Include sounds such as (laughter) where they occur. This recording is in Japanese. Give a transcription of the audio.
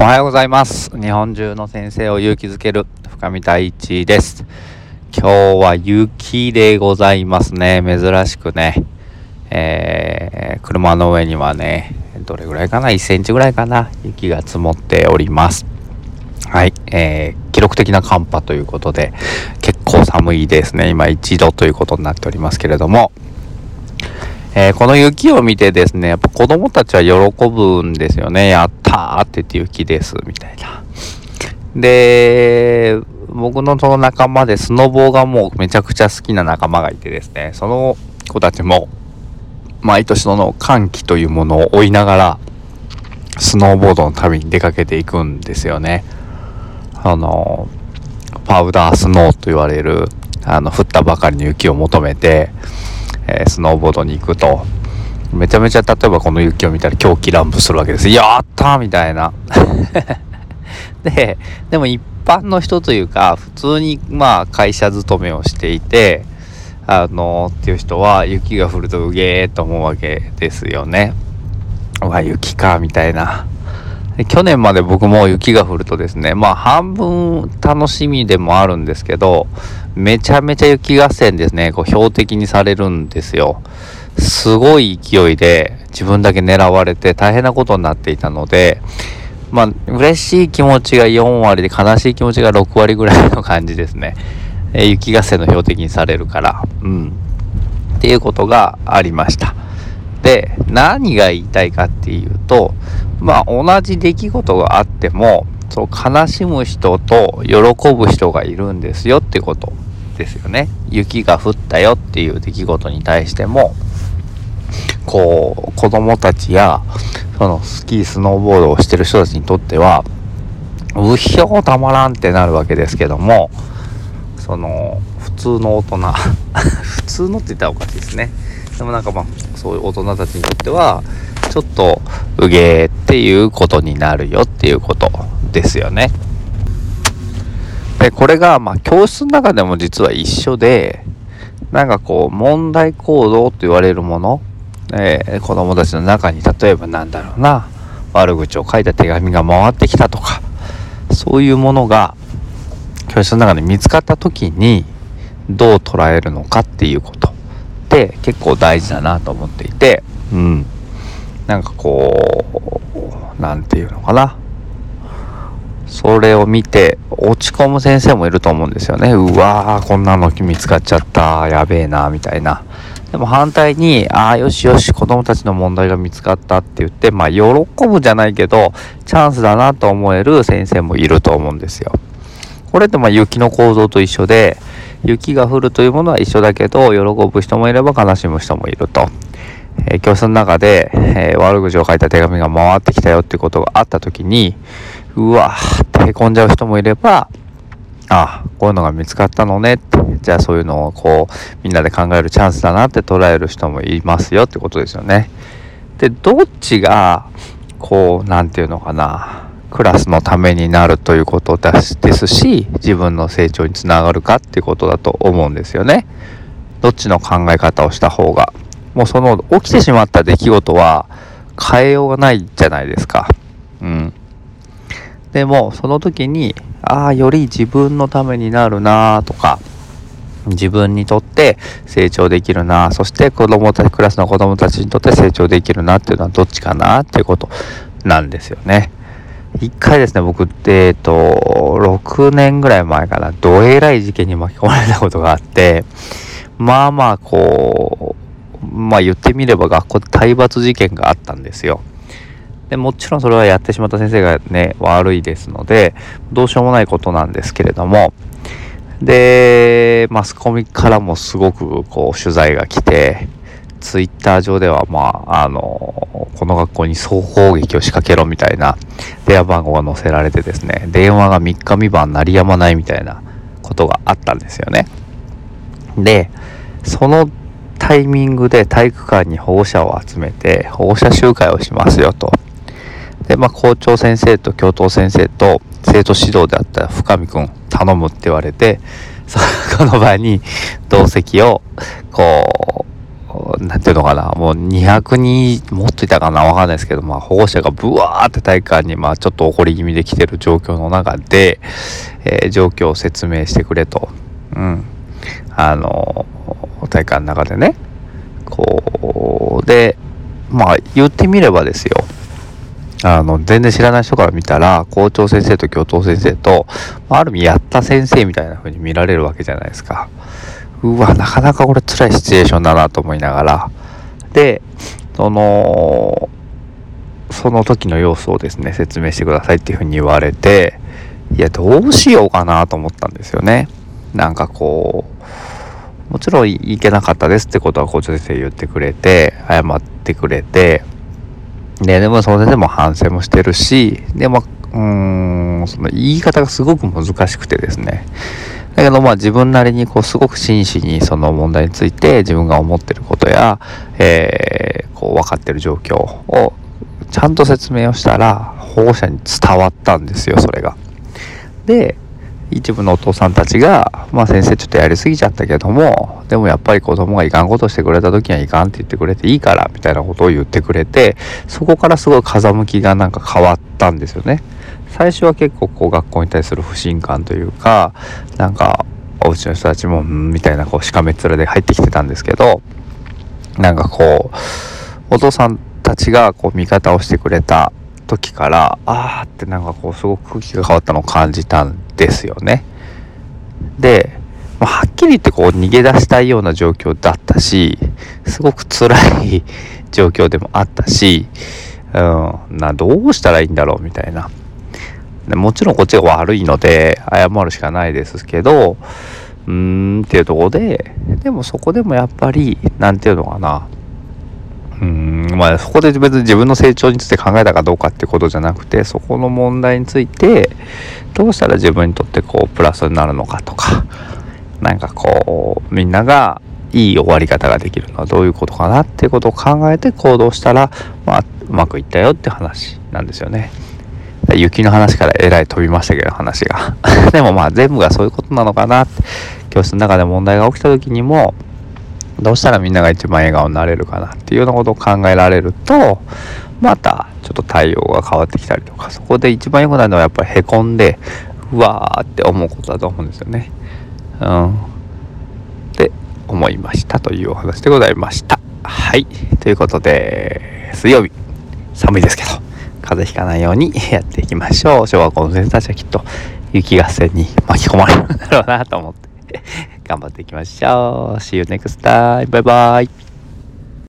おはようございます。日本中の先生を勇気づける深見太一です。今日は雪でございますね。珍しくね。えー、車の上にはねどれぐらいかな？1センチぐらいかな？雪が積もっております。はい、えー、記録的な寒波ということで結構寒いですね。今1度ということになっておりますけれども。えー、この雪を見てですね、やっぱ子供たちは喜ぶんですよね。やったーって言って雪です、みたいな。で、僕のその仲間でスノボーがもうめちゃくちゃ好きな仲間がいてですね、その子たちも毎年その寒気というものを追いながら、スノーボードの旅に出かけていくんですよね。あの、パウダースノーと言われる、あの、降ったばかりの雪を求めて、えー、スノーボードに行くと、めちゃめちゃ例えばこの雪を見たら狂気乱舞するわけです。やったみたいな。(laughs) で、でも一般の人というか、普通にまあ会社勤めをしていて、あのっていう人は雪が降るとうげーと思うわけですよね。うわ、雪か、みたいな。去年まで僕も雪が降るとですね、まあ半分楽しみでもあるんですけど、めちゃめちゃ雪合戦ですね、こう標的にされるんですよ。すごい勢いで自分だけ狙われて大変なことになっていたので、まあ嬉しい気持ちが4割で悲しい気持ちが6割ぐらいの感じですね。え雪合戦の標的にされるから、うん。っていうことがありました。で、何が言いたいかっていうと、まあ同じ出来事があっても、そう悲しむ人と喜ぶ人がいるんですよってことですよね。雪が降ったよっていう出来事に対しても、こう、子供たちや、そのスキー、スノーボードをしてる人たちにとっては、うひょたまらんってなるわけですけども、その、普通の大人、(laughs) 普通のって言ったらおかしいですね。でもなんかまあ、そういう大人たちにとっては、ちょっと、うげーっていうことになるよっていうことですよね。で、これが、まあ、教室の中でも実は一緒で、なんかこう、問題行動と言われるもの、えー、子供たちの中に、例えばなんだろうな、悪口を書いた手紙が回ってきたとか、そういうものが、教室の中で見つかった時に、どう捉えるのかっていうことって結構大事だなと思っていて、うん。なんかこう、なんていうのかな。それを見て落ち込む先生もいると思うんですよね。うわー、こんなの見つかっちゃった。やべえな、みたいな。でも反対に、ああ、よしよし、子供たちの問題が見つかったって言って、まあ、喜ぶじゃないけど、チャンスだなと思える先生もいると思うんですよ。これってまあ雪の構造と一緒で、雪が降るというものは一緒だけど、喜ぶ人もいれば悲しむ人もいると。えー、教室の中で、えー、悪口を書いた手紙が回ってきたよっていうことがあった時に、うわーってへこんじゃう人もいれば、あこういうのが見つかったのねって、じゃあそういうのをこう、みんなで考えるチャンスだなって捉える人もいますよってことですよね。で、どっちが、こう、なんていうのかな、クラスのためになるということですし、自分の成長につながるかっていうことだと思うんですよね。どっちの考え方をした方が。もうその起きてしまった出来事は変えようがないじゃないですか。うん。でも、その時に、ああ、より自分のためになるなとか、自分にとって成長できるなそして子供たち、クラスの子供たちにとって成長できるなっていうのはどっちかなっていうことなんですよね。一回ですね、僕って、えっと、6年ぐらい前かな、どえらい事件に巻き込まれたことがあって、まあまあ、こう、まあ言ってみれば学校で体罰事件があったんですよ。でもちろんそれはやってしまった先生がね、悪いですので、どうしようもないことなんですけれども、で、マスコミからもすごくこう取材が来て、ツイッター上では、まあ、あの、この学校に総攻撃を仕掛けろみたいな電話番号が載せられてですね、電話が3日3晩鳴りやまないみたいなことがあったんですよね。で、そのタイミングで体育館に保護者を集めて保護者集会をしますよと。で、まあ、校長先生と教頭先生と生徒指導であった深見くん頼むって言われて、その (laughs) 場に同席を、こう、もう、なんていうのかな、もう200人、もっといたかなわかんないですけど、まあ保護者がブワーって体育館に、まあちょっと怒り気味で来てる状況の中で、えー、状況を説明してくれと。うん。あの、体育館の中でね。こう、で、まあ言ってみればですよ。あの、全然知らない人から見たら、校長先生と教頭先生と、ある意味やった先生みたいな風に見られるわけじゃないですか。うわ、なかなかこれ辛いシチュエーションだなと思いながら。で、その、その時の様子をですね、説明してくださいっていう風に言われて、いや、どうしようかなと思ったんですよね。なんかこう、もちろんいけなかったですってことは校長先生言ってくれて、謝ってくれて、で、でもそれでも反省もしてるし、でも、うーん、その言い方がすごく難しくてですね。だけどまあ自分なりにこうすごく真摯にその問題について自分が思ってることや、えー、こう分かってる状況をちゃんと説明をしたら保護者に伝わったんですよ、それが。で、一部のお父さんたちが、まあ先生ちょっとやりすぎちゃったけども、でもやっぱり子供がいかんことしてくれた時にはいかんって言ってくれていいから、みたいなことを言ってくれて、そこからすごい風向きがなんか変わったんですよね。最初は結構こう学校に対する不信感というか、なんか、お家の人たちも、んみたいなこうしかめっ面で入ってきてたんですけど、なんかこう、お父さんたちがこう味方をしてくれた時から、あーってなんかこうすごく空気が変わったのを感じたんですよね。で、ま、はっきり言ってこう逃げ出したいような状況だったし、すごく辛い状況でもあったし、うん、な、どうしたらいいんだろうみたいな。もちろんこっちが悪いので謝るしかないですけど、うーんっていうとこで、でもそこでもやっぱり、なんていうのかな、うん、まあそこで別に自分の成長について考えたかどうかってことじゃなくて、そこの問題について、どうしたら自分にとってこうプラスになるのかとか、なんかこう、みんながいい終わり方ができるのはどういうことかなっていうことを考えて行動したら、まあ、うまくいったよって話なんですよね。雪の話からえらい飛びましたけど話が (laughs) でもまあ全部がそういうことなのかなって教室の中で問題が起きた時にもどうしたらみんなが一番笑顔になれるかなっていうようなことを考えられるとまたちょっと対応が変わってきたりとかそこで一番良くなるのはやっぱりへこんでうわーって思うことだと思うんですよね。うん。って思いましたというお話でございました。はい。ということで水曜日寒いですけど風邪ひかないようにやっていきましょう。小学校の先生たちはきっと雪合戦に巻き込まれるんだろうなと思って頑張っていきましょう。See you next time. バイバイ。